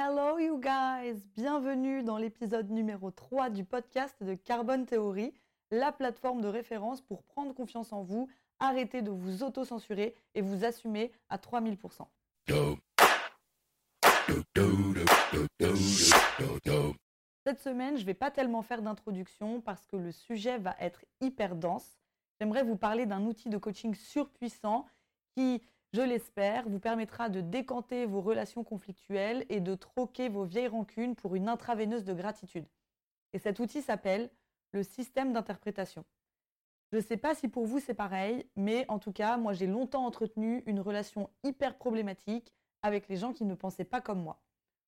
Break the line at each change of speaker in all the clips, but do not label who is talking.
Hello you guys, bienvenue dans l'épisode numéro 3 du podcast de Carbon Theory, la plateforme de référence pour prendre confiance en vous, arrêter de vous auto-censurer et vous assumer à 3000%. Cette semaine, je ne vais pas tellement faire d'introduction parce que le sujet va être hyper dense. J'aimerais vous parler d'un outil de coaching surpuissant qui je l'espère, vous permettra de décanter vos relations conflictuelles et de troquer vos vieilles rancunes pour une intraveineuse de gratitude. Et cet outil s'appelle le système d'interprétation. Je ne sais pas si pour vous c'est pareil, mais en tout cas, moi j'ai longtemps entretenu une relation hyper problématique avec les gens qui ne pensaient pas comme moi.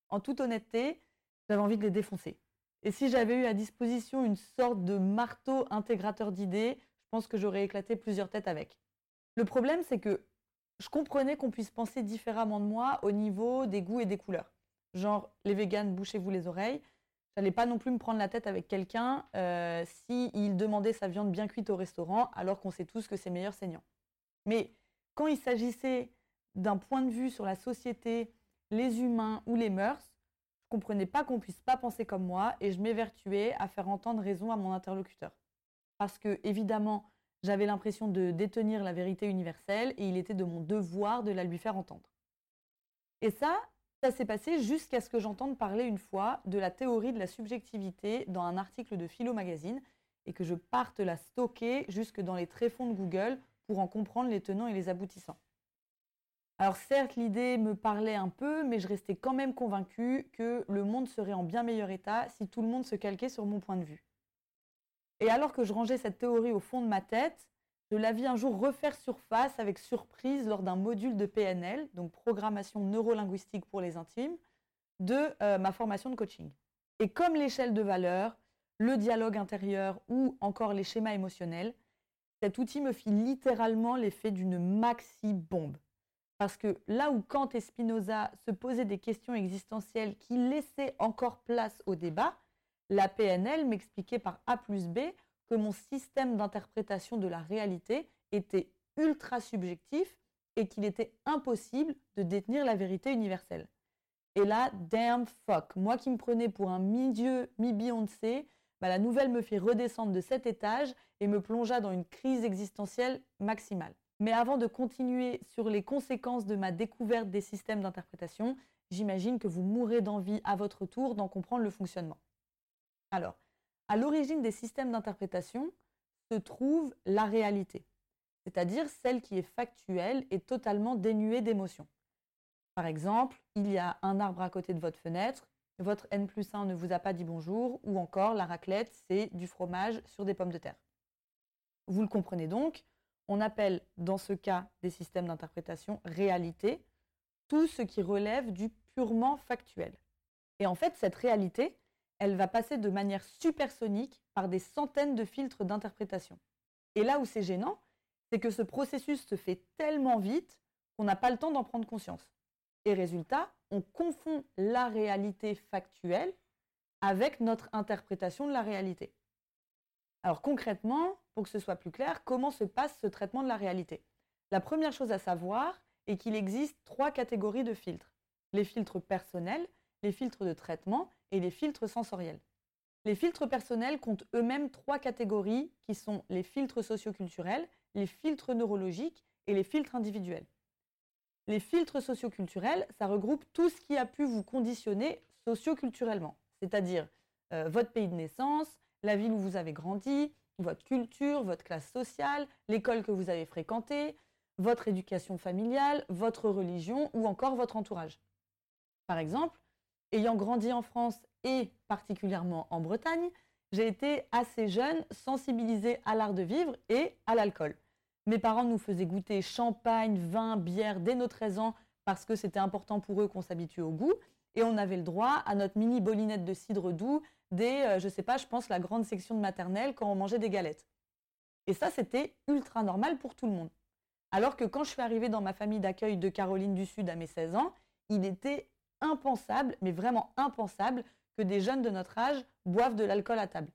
En toute honnêteté, j'avais envie de les défoncer. Et si j'avais eu à disposition une sorte de marteau intégrateur d'idées, je pense que j'aurais éclaté plusieurs têtes avec. Le problème, c'est que je comprenais qu'on puisse penser différemment de moi au niveau des goûts et des couleurs. Genre, les véganes, bouchez-vous les oreilles. J'allais pas non plus me prendre la tête avec quelqu'un euh, s'il demandait sa viande bien cuite au restaurant, alors qu'on sait tous que c'est meilleur saignant. Mais quand il s'agissait d'un point de vue sur la société, les humains ou les mœurs, je comprenais pas qu'on puisse pas penser comme moi et je m'évertuais à faire entendre raison à mon interlocuteur. Parce que, évidemment, j'avais l'impression de détenir la vérité universelle et il était de mon devoir de la lui faire entendre. Et ça, ça s'est passé jusqu'à ce que j'entende parler une fois de la théorie de la subjectivité dans un article de Philo Magazine et que je parte la stocker jusque dans les tréfonds de Google pour en comprendre les tenants et les aboutissants. Alors certes, l'idée me parlait un peu, mais je restais quand même convaincue que le monde serait en bien meilleur état si tout le monde se calquait sur mon point de vue. Et alors que je rangeais cette théorie au fond de ma tête, je la vis un jour refaire surface avec surprise lors d'un module de PNL, donc programmation neurolinguistique pour les intimes, de euh, ma formation de coaching. Et comme l'échelle de valeur, le dialogue intérieur ou encore les schémas émotionnels, cet outil me fit littéralement l'effet d'une maxi-bombe. Parce que là où Kant et Spinoza se posaient des questions existentielles qui laissaient encore place au débat, la PNL m'expliquait par A plus B que mon système d'interprétation de la réalité était ultra subjectif et qu'il était impossible de détenir la vérité universelle. Et là, damn fuck, moi qui me prenais pour un mi-dieu, mi-Beyoncé, bah, la nouvelle me fit redescendre de cet étage et me plongea dans une crise existentielle maximale. Mais avant de continuer sur les conséquences de ma découverte des systèmes d'interprétation, j'imagine que vous mourrez d'envie à votre tour d'en comprendre le fonctionnement. Alors, à l'origine des systèmes d'interprétation se trouve la réalité, c'est-à-dire celle qui est factuelle et totalement dénuée d'émotions. Par exemple, il y a un arbre à côté de votre fenêtre, votre N plus 1 ne vous a pas dit bonjour, ou encore la raclette, c'est du fromage sur des pommes de terre. Vous le comprenez donc, on appelle dans ce cas des systèmes d'interprétation réalité tout ce qui relève du purement factuel. Et en fait, cette réalité, elle va passer de manière supersonique par des centaines de filtres d'interprétation. Et là où c'est gênant, c'est que ce processus se fait tellement vite qu'on n'a pas le temps d'en prendre conscience. Et résultat, on confond la réalité factuelle avec notre interprétation de la réalité. Alors concrètement, pour que ce soit plus clair, comment se passe ce traitement de la réalité? La première chose à savoir est qu'il existe trois catégories de filtres. Les filtres personnels, les filtres de traitement et les filtres sensoriels. Les filtres personnels comptent eux-mêmes trois catégories qui sont les filtres socioculturels, les filtres neurologiques et les filtres individuels. Les filtres socioculturels, ça regroupe tout ce qui a pu vous conditionner socioculturellement, c'est-à-dire euh, votre pays de naissance, la ville où vous avez grandi, votre culture, votre classe sociale, l'école que vous avez fréquentée, votre éducation familiale, votre religion ou encore votre entourage. Par exemple, ayant grandi en France et particulièrement en Bretagne, j'ai été assez jeune sensibilisée à l'art de vivre et à l'alcool. Mes parents nous faisaient goûter champagne, vin, bière dès nos 13 ans parce que c'était important pour eux qu'on s'habitue au goût. Et on avait le droit à notre mini bolinette de cidre doux dès, euh, je sais pas, je pense la grande section de maternelle quand on mangeait des galettes. Et ça, c'était ultra normal pour tout le monde. Alors que quand je suis arrivée dans ma famille d'accueil de Caroline du Sud à mes 16 ans, il était impensable, mais vraiment impensable, que des jeunes de notre âge boivent de l'alcool à table.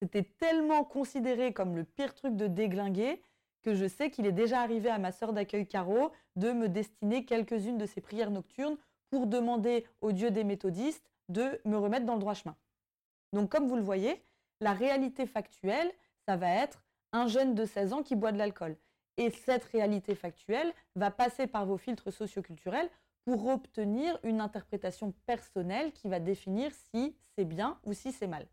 C'était tellement considéré comme le pire truc de déglinguer que je sais qu'il est déjà arrivé à ma sœur d'accueil Caro de me destiner quelques-unes de ses prières nocturnes pour demander au Dieu des méthodistes de me remettre dans le droit chemin. Donc comme vous le voyez, la réalité factuelle, ça va être un jeune de 16 ans qui boit de l'alcool. Et cette réalité factuelle va passer par vos filtres socioculturels pour obtenir une interprétation personnelle qui va définir si c'est bien ou si c'est mal.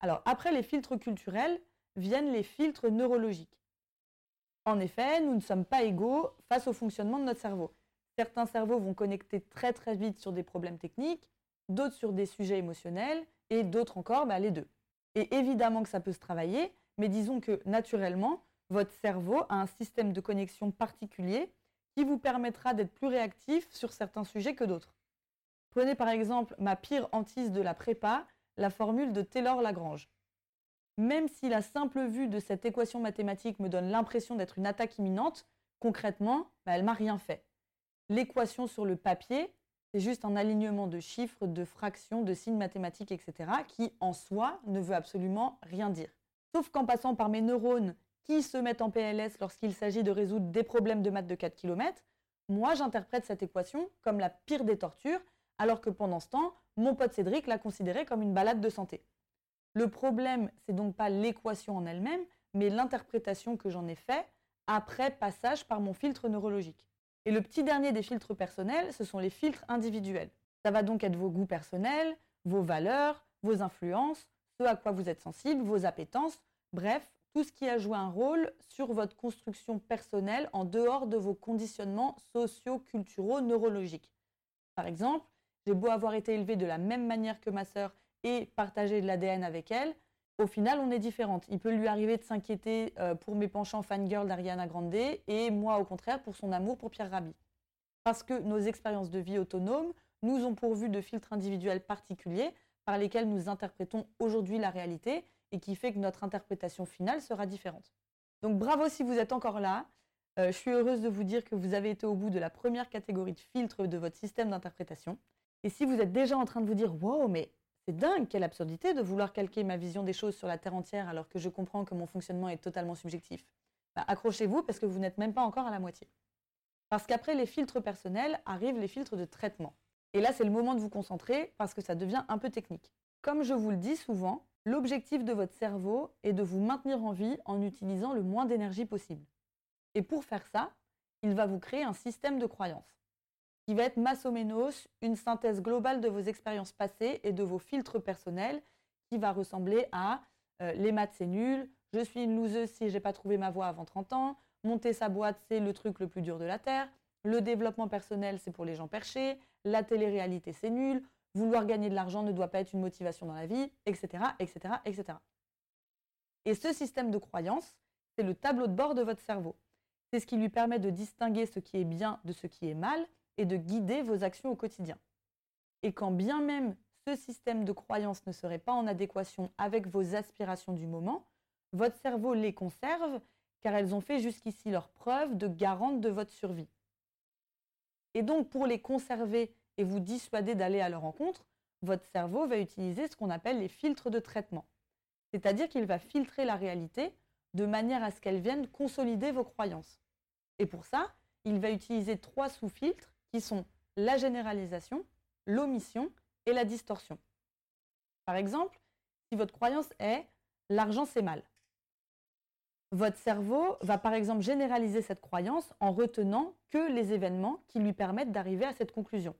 Alors après les filtres culturels viennent les filtres neurologiques. En effet, nous ne sommes pas égaux face au fonctionnement de notre cerveau. Certains cerveaux vont connecter très très vite sur des problèmes techniques, d'autres sur des sujets émotionnels et d'autres encore bah, les deux. Et évidemment que ça peut se travailler, mais disons que naturellement, votre cerveau a un système de connexion particulier qui vous permettra d'être plus réactif sur certains sujets que d'autres. Prenez par exemple ma pire hantise de la prépa, la formule de Taylor-Lagrange. Même si la simple vue de cette équation mathématique me donne l'impression d'être une attaque imminente, concrètement, bah, elle m'a rien fait. L'équation sur le papier, c'est juste un alignement de chiffres, de fractions, de signes mathématiques, etc., qui en soi ne veut absolument rien dire. Sauf qu'en passant par mes neurones qui se mettent en PLS lorsqu'il s'agit de résoudre des problèmes de maths de 4 km, moi j'interprète cette équation comme la pire des tortures, alors que pendant ce temps, mon pote Cédric l'a considérée comme une balade de santé. Le problème, c'est donc pas l'équation en elle-même, mais l'interprétation que j'en ai fait après passage par mon filtre neurologique. Et le petit dernier des filtres personnels, ce sont les filtres individuels. Ça va donc être vos goûts personnels, vos valeurs, vos influences, ce à quoi vous êtes sensible, vos appétences, bref, tout ce qui a joué un rôle sur votre construction personnelle en dehors de vos conditionnements socio-culturaux neurologiques. Par exemple, j'ai beau avoir été élevé de la même manière que ma sœur et partager de l'ADN avec elle, au final, on est différentes. Il peut lui arriver de s'inquiéter euh, pour mes penchants fangirl d'Ariana Grande et moi, au contraire, pour son amour pour Pierre Rabhi. Parce que nos expériences de vie autonomes nous ont pourvu de filtres individuels particuliers par lesquels nous interprétons aujourd'hui la réalité et qui fait que notre interprétation finale sera différente. Donc bravo si vous êtes encore là. Euh, je suis heureuse de vous dire que vous avez été au bout de la première catégorie de filtres de votre système d'interprétation. Et si vous êtes déjà en train de vous dire Wow, mais c'est dingue, quelle absurdité de vouloir calquer ma vision des choses sur la Terre entière alors que je comprends que mon fonctionnement est totalement subjectif. Bah, accrochez-vous parce que vous n'êtes même pas encore à la moitié. Parce qu'après les filtres personnels arrivent les filtres de traitement. Et là, c'est le moment de vous concentrer parce que ça devient un peu technique. Comme je vous le dis souvent, l'objectif de votre cerveau est de vous maintenir en vie en utilisant le moins d'énergie possible. Et pour faire ça, il va vous créer un système de croyances qui va être massoménos, une synthèse globale de vos expériences passées et de vos filtres personnels, qui va ressembler à euh, les maths c'est nul, je suis une loseuse si j'ai pas trouvé ma voie avant 30 ans, monter sa boîte c'est le truc le plus dur de la terre, le développement personnel c'est pour les gens perchés, la télé-réalité c'est nul, vouloir gagner de l'argent ne doit pas être une motivation dans la vie, etc., etc., etc. Et ce système de croyances, c'est le tableau de bord de votre cerveau. C'est ce qui lui permet de distinguer ce qui est bien de ce qui est mal et de guider vos actions au quotidien. Et quand bien même ce système de croyance ne serait pas en adéquation avec vos aspirations du moment, votre cerveau les conserve car elles ont fait jusqu'ici leur preuve de garante de votre survie. Et donc pour les conserver et vous dissuader d'aller à leur rencontre, votre cerveau va utiliser ce qu'on appelle les filtres de traitement. C'est-à-dire qu'il va filtrer la réalité de manière à ce qu'elle vienne consolider vos croyances. Et pour ça, il va utiliser trois sous-filtres qui sont la généralisation, l'omission et la distorsion. Par exemple, si votre croyance est l'argent c'est mal, votre cerveau va par exemple généraliser cette croyance en retenant que les événements qui lui permettent d'arriver à cette conclusion.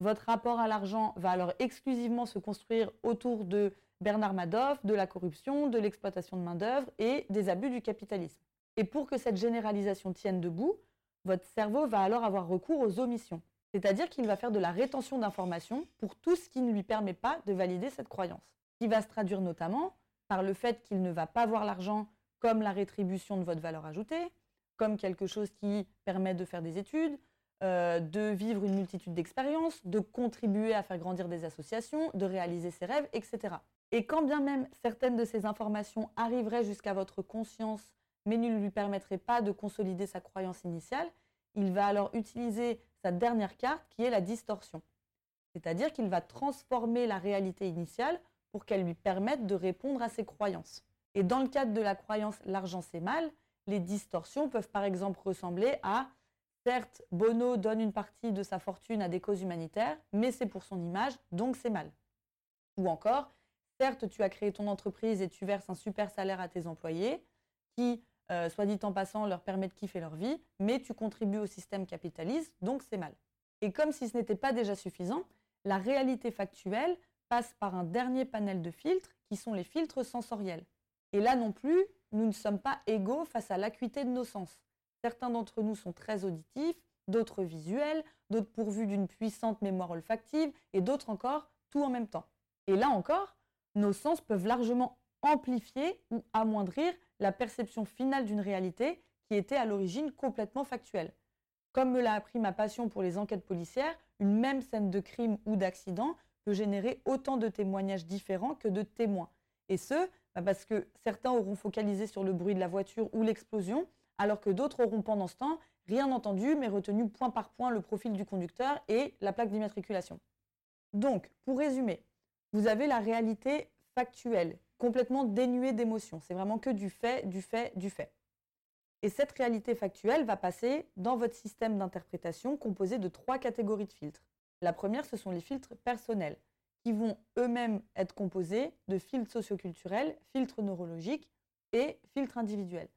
Votre rapport à l'argent va alors exclusivement se construire autour de Bernard Madoff, de la corruption, de l'exploitation de main-d'œuvre et des abus du capitalisme. Et pour que cette généralisation tienne debout, votre cerveau va alors avoir recours aux omissions. C'est-à-dire qu'il va faire de la rétention d'informations pour tout ce qui ne lui permet pas de valider cette croyance. Qui va se traduire notamment par le fait qu'il ne va pas voir l'argent comme la rétribution de votre valeur ajoutée, comme quelque chose qui permet de faire des études, euh, de vivre une multitude d'expériences, de contribuer à faire grandir des associations, de réaliser ses rêves, etc. Et quand bien même certaines de ces informations arriveraient jusqu'à votre conscience mais ne lui permettrait pas de consolider sa croyance initiale, il va alors utiliser sa dernière carte qui est la distorsion. C'est-à-dire qu'il va transformer la réalité initiale pour qu'elle lui permette de répondre à ses croyances. Et dans le cadre de la croyance l'argent c'est mal, les distorsions peuvent par exemple ressembler à Certes, Bono donne une partie de sa fortune à des causes humanitaires, mais c'est pour son image, donc c'est mal. Ou encore, certes, tu as créé ton entreprise et tu verses un super salaire à tes employés, qui, euh, soit dit en passant, leur permet de kiffer leur vie, mais tu contribues au système capitaliste, donc c'est mal. Et comme si ce n'était pas déjà suffisant, la réalité factuelle passe par un dernier panel de filtres qui sont les filtres sensoriels. Et là non plus, nous ne sommes pas égaux face à l'acuité de nos sens. Certains d'entre nous sont très auditifs, d'autres visuels, d'autres pourvus d'une puissante mémoire olfactive et d'autres encore tout en même temps. Et là encore, nos sens peuvent largement amplifier ou amoindrir la perception finale d'une réalité qui était à l'origine complètement factuelle. Comme me l'a appris ma passion pour les enquêtes policières, une même scène de crime ou d'accident peut générer autant de témoignages différents que de témoins. Et ce, bah, parce que certains auront focalisé sur le bruit de la voiture ou l'explosion, alors que d'autres auront pendant ce temps rien entendu, mais retenu point par point le profil du conducteur et la plaque d'immatriculation. Donc, pour résumer, vous avez la réalité factuelle, complètement dénuée d'émotions. C'est vraiment que du fait, du fait, du fait. Et cette réalité factuelle va passer dans votre système d'interprétation composé de trois catégories de filtres. La première, ce sont les filtres personnels, qui vont eux-mêmes être composés de filtres socioculturels, filtres neurologiques et filtres individuels.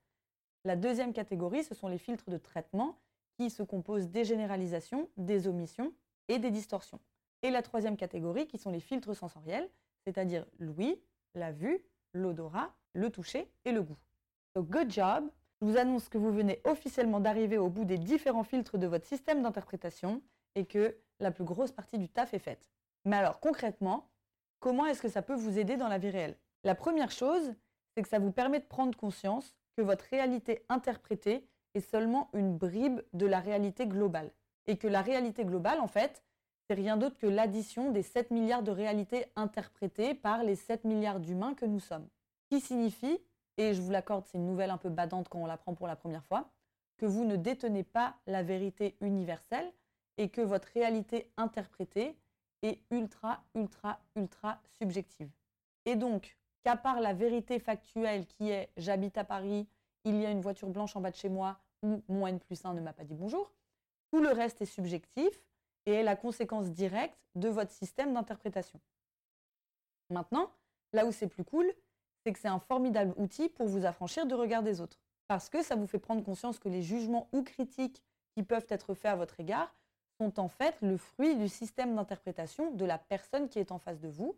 La deuxième catégorie, ce sont les filtres de traitement, qui se composent des généralisations, des omissions et des distorsions. Et la troisième catégorie, qui sont les filtres sensoriels, c'est-à-dire l'ouïe, la vue, l'odorat, le toucher et le goût. So good job je vous annonce que vous venez officiellement d'arriver au bout des différents filtres de votre système d'interprétation et que la plus grosse partie du taf est faite. Mais alors concrètement, comment est-ce que ça peut vous aider dans la vie réelle? La première chose, c'est que ça vous permet de prendre conscience que votre réalité interprétée est seulement une bribe de la réalité globale. Et que la réalité globale, en fait, c'est rien d'autre que l'addition des 7 milliards de réalités interprétées par les 7 milliards d'humains que nous sommes. Qui signifie et je vous l'accorde, c'est une nouvelle un peu badante quand on l'apprend pour la première fois, que vous ne détenez pas la vérité universelle et que votre réalité interprétée est ultra, ultra, ultra subjective. Et donc, qu'à part la vérité factuelle qui est j'habite à Paris, il y a une voiture blanche en bas de chez moi ou mon N plus 1 ne m'a pas dit bonjour, tout le reste est subjectif et est la conséquence directe de votre système d'interprétation. Maintenant, là où c'est plus cool, c'est que c'est un formidable outil pour vous affranchir du regard des autres. Parce que ça vous fait prendre conscience que les jugements ou critiques qui peuvent être faits à votre égard sont en fait le fruit du système d'interprétation de la personne qui est en face de vous,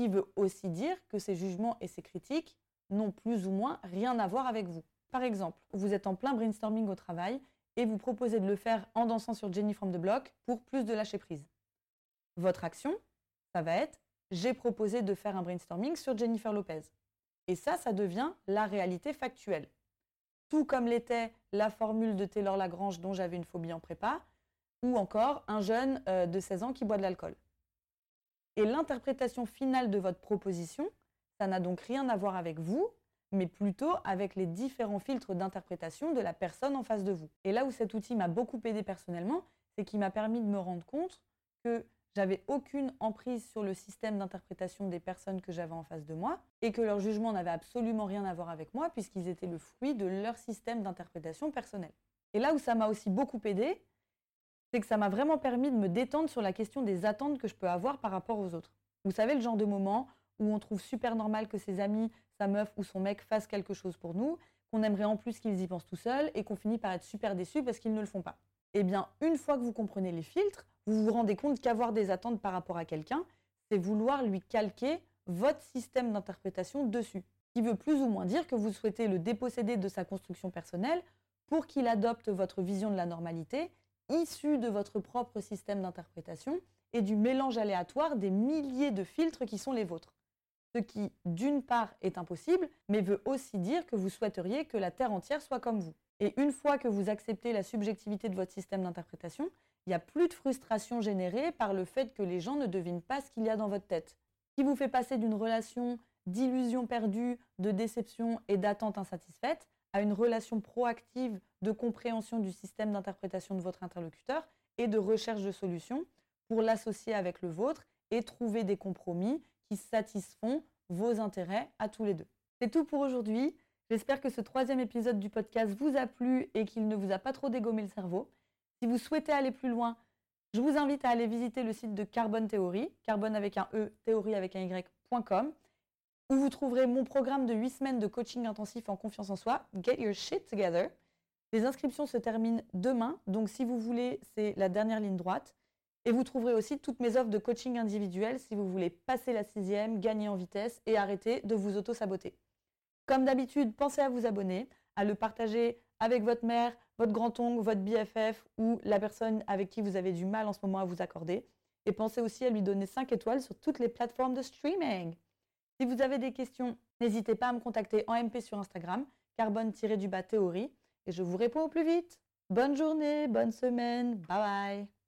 qui veut aussi dire que ces jugements et ces critiques n'ont plus ou moins rien à voir avec vous. Par exemple, vous êtes en plein brainstorming au travail et vous proposez de le faire en dansant sur Jenny from the Block pour plus de lâcher prise. Votre action, ça va être j'ai proposé de faire un brainstorming sur Jennifer Lopez. Et ça, ça devient la réalité factuelle. Tout comme l'était la formule de Taylor Lagrange dont j'avais une phobie en prépa, ou encore un jeune euh, de 16 ans qui boit de l'alcool. Et l'interprétation finale de votre proposition, ça n'a donc rien à voir avec vous, mais plutôt avec les différents filtres d'interprétation de la personne en face de vous. Et là où cet outil m'a beaucoup aidé personnellement, c'est qu'il m'a permis de me rendre compte que j'avais aucune emprise sur le système d'interprétation des personnes que j'avais en face de moi et que leur jugement n'avait absolument rien à voir avec moi puisqu'ils étaient le fruit de leur système d'interprétation personnel. Et là où ça m'a aussi beaucoup aidé, c'est que ça m'a vraiment permis de me détendre sur la question des attentes que je peux avoir par rapport aux autres. Vous savez, le genre de moment où on trouve super normal que ses amis, sa meuf ou son mec fassent quelque chose pour nous, qu'on aimerait en plus qu'ils y pensent tout seuls et qu'on finit par être super déçu parce qu'ils ne le font pas. Eh bien, une fois que vous comprenez les filtres, vous vous rendez compte qu'avoir des attentes par rapport à quelqu'un, c'est vouloir lui calquer votre système d'interprétation dessus. Qui veut plus ou moins dire que vous souhaitez le déposséder de sa construction personnelle pour qu'il adopte votre vision de la normalité issue de votre propre système d'interprétation et du mélange aléatoire des milliers de filtres qui sont les vôtres. Ce qui, d'une part, est impossible, mais veut aussi dire que vous souhaiteriez que la Terre entière soit comme vous. Et une fois que vous acceptez la subjectivité de votre système d'interprétation, il n'y a plus de frustration générée par le fait que les gens ne devinent pas ce qu'il y a dans votre tête. Qui vous fait passer d'une relation d'illusion perdue, de déception et d'attente insatisfaite à une relation proactive de compréhension du système d'interprétation de votre interlocuteur et de recherche de solutions pour l'associer avec le vôtre et trouver des compromis qui satisfont vos intérêts à tous les deux. C'est tout pour aujourd'hui. J'espère que ce troisième épisode du podcast vous a plu et qu'il ne vous a pas trop dégommé le cerveau. Si vous souhaitez aller plus loin, je vous invite à aller visiter le site de Carbone Théorie, carbone avec un E, théorie avec un Y.com, où vous trouverez mon programme de 8 semaines de coaching intensif en confiance en soi, Get Your Shit Together. Les inscriptions se terminent demain, donc si vous voulez, c'est la dernière ligne droite. Et vous trouverez aussi toutes mes offres de coaching individuel si vous voulez passer la sixième, gagner en vitesse et arrêter de vous auto-saboter. Comme d'habitude, pensez à vous abonner, à le partager avec votre mère, votre grand-oncle, votre BFF ou la personne avec qui vous avez du mal en ce moment à vous accorder. Et pensez aussi à lui donner 5 étoiles sur toutes les plateformes de streaming. Si vous avez des questions, n'hésitez pas à me contacter en MP sur Instagram, carbone-du-bas théorie, et je vous réponds au plus vite. Bonne journée, bonne semaine, bye bye